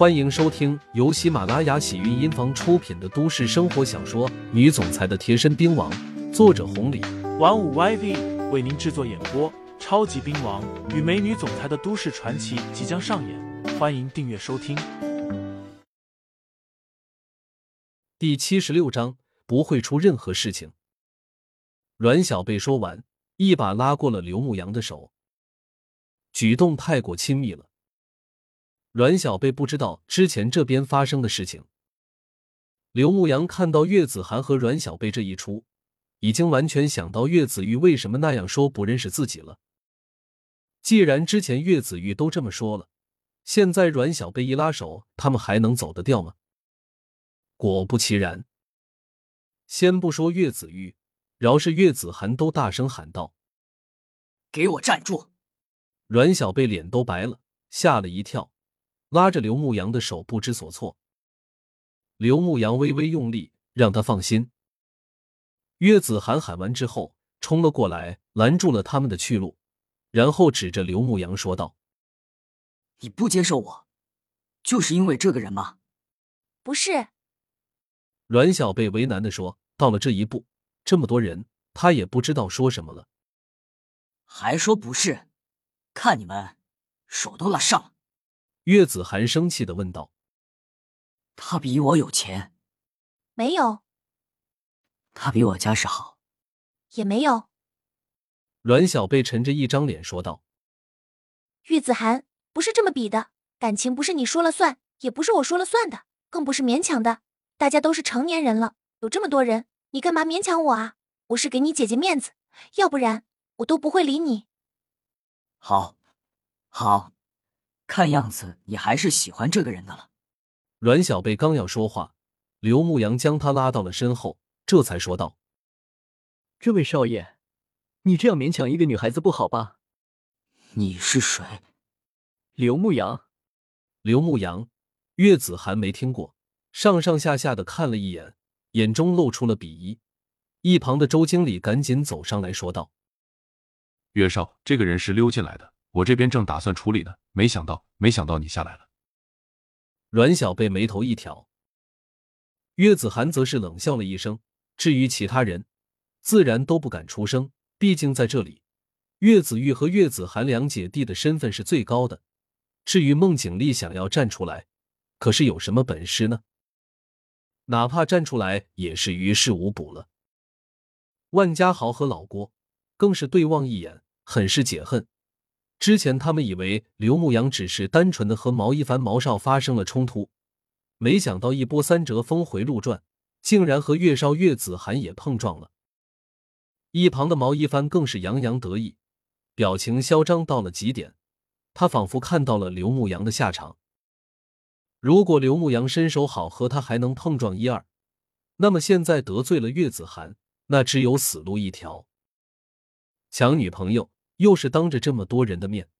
欢迎收听由喜马拉雅喜韵音房出品的都市生活小说《女总裁的贴身兵王》，作者红礼，玩五 YV 为您制作演播。超级兵王与美女总裁的都市传奇即将上演，欢迎订阅收听。第七十六章不会出任何事情。阮小贝说完，一把拉过了刘牧阳的手，举动太过亲密了。阮小贝不知道之前这边发生的事情。刘牧阳看到岳子涵和阮小贝这一出，已经完全想到岳子玉为什么那样说不认识自己了。既然之前岳子玉都这么说了，现在阮小贝一拉手，他们还能走得掉吗？果不其然。先不说岳子玉，饶是岳子涵都大声喊道：“给我站住！”阮小贝脸都白了，吓了一跳。拉着刘牧阳的手，不知所措。刘牧阳微微用力，让他放心。岳子涵喊完之后，冲了过来，拦住了他们的去路，然后指着刘牧阳说道：“你不接受我，就是因为这个人吗？”“不是。”阮小贝为难的说：“到了这一步，这么多人，他也不知道说什么了。”“还说不是？看你们手都拉上了。”岳子涵生气的问道：“他比我有钱？没有。他比我家世好？也没有。”阮小贝沉着一张脸说道：“岳子涵，不是这么比的，感情不是你说了算，也不是我说了算的，更不是勉强的。大家都是成年人了，有这么多人，你干嘛勉强我啊？我是给你姐姐面子，要不然我都不会理你。”好，好。看样子你还是喜欢这个人的了。阮小贝刚要说话，刘牧阳将他拉到了身后，这才说道：“这位少爷，你这样勉强一个女孩子不好吧？”你是谁？刘牧阳。刘牧阳，岳子涵没听过，上上下下的看了一眼，眼中露出了鄙夷。一旁的周经理赶紧走上来说道：“岳少，这个人是溜进来的。”我这边正打算处理呢，没想到，没想到你下来了。阮小贝眉头一挑，岳子涵则是冷笑了一声。至于其他人，自然都不敢出声。毕竟在这里，岳子玉和岳子涵两姐弟的身份是最高的。至于孟景丽想要站出来，可是有什么本事呢？哪怕站出来，也是于事无补了。万家豪和老郭更是对望一眼，很是解恨。之前他们以为刘牧阳只是单纯的和毛一凡、毛少发生了冲突，没想到一波三折，峰回路转，竟然和岳少、岳子涵也碰撞了。一旁的毛一帆更是洋洋得意，表情嚣张到了极点。他仿佛看到了刘牧阳的下场。如果刘牧阳身手好，和他还能碰撞一二，那么现在得罪了岳子涵，那只有死路一条。抢女朋友。又是当着这么多人的面，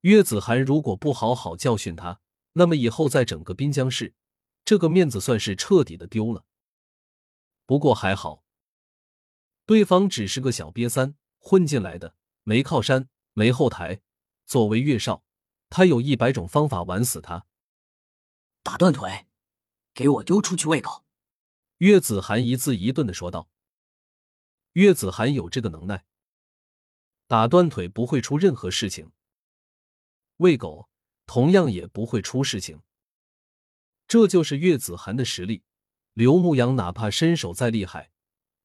岳子涵如果不好好教训他，那么以后在整个滨江市，这个面子算是彻底的丢了。不过还好，对方只是个小瘪三，混进来的，没靠山，没后台。作为岳少，他有一百种方法玩死他。打断腿，给我丢出去喂狗！岳子涵一字一顿的说道。岳子涵有这个能耐。打断腿不会出任何事情，喂狗同样也不会出事情。这就是岳子涵的实力。刘牧阳哪怕身手再厉害，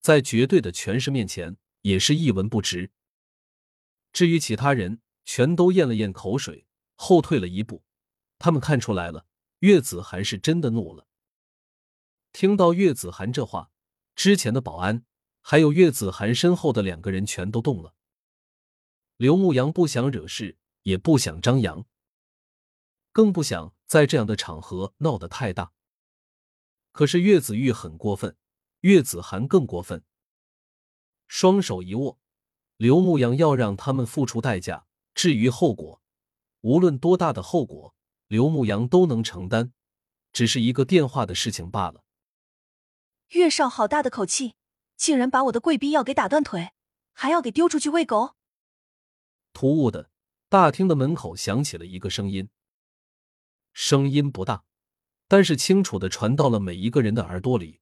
在绝对的权势面前也是一文不值。至于其他人，全都咽了咽口水，后退了一步。他们看出来了，岳子涵是真的怒了。听到岳子涵这话，之前的保安还有岳子涵身后的两个人全都动了。刘牧阳不想惹事，也不想张扬，更不想在这样的场合闹得太大。可是岳子玉很过分，岳子涵更过分。双手一握，刘牧阳要让他们付出代价。至于后果，无论多大的后果，刘牧阳都能承担，只是一个电话的事情罢了。岳少好大的口气，竟然把我的贵宾要给打断腿，还要给丢出去喂狗。突兀的，大厅的门口响起了一个声音。声音不大，但是清楚的传到了每一个人的耳朵里，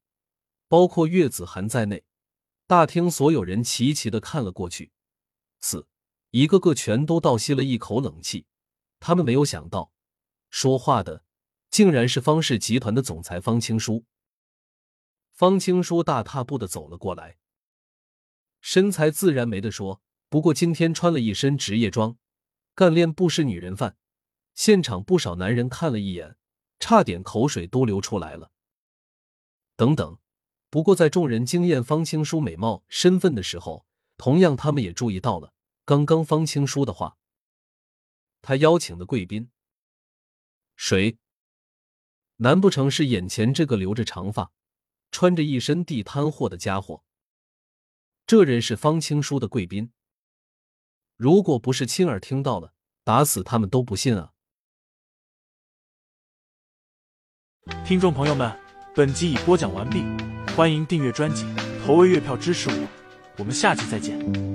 包括岳子涵在内。大厅所有人齐齐的看了过去，四一个个全都倒吸了一口冷气。他们没有想到，说话的竟然是方氏集团的总裁方青书。方青书大踏步的走了过来，身材自然没得说，不过今天穿了一身职业装，干练不失女人范。现场不少男人看了一眼，差点口水都流出来了。等等。不过，在众人惊艳方青书美貌、身份的时候，同样他们也注意到了刚刚方青书的话。他邀请的贵宾，谁？难不成是眼前这个留着长发、穿着一身地摊货的家伙？这人是方青书的贵宾？如果不是亲耳听到了，打死他们都不信啊！听众朋友们，本集已播讲完毕。欢迎订阅专辑，投喂月票支持我，我们下集再见。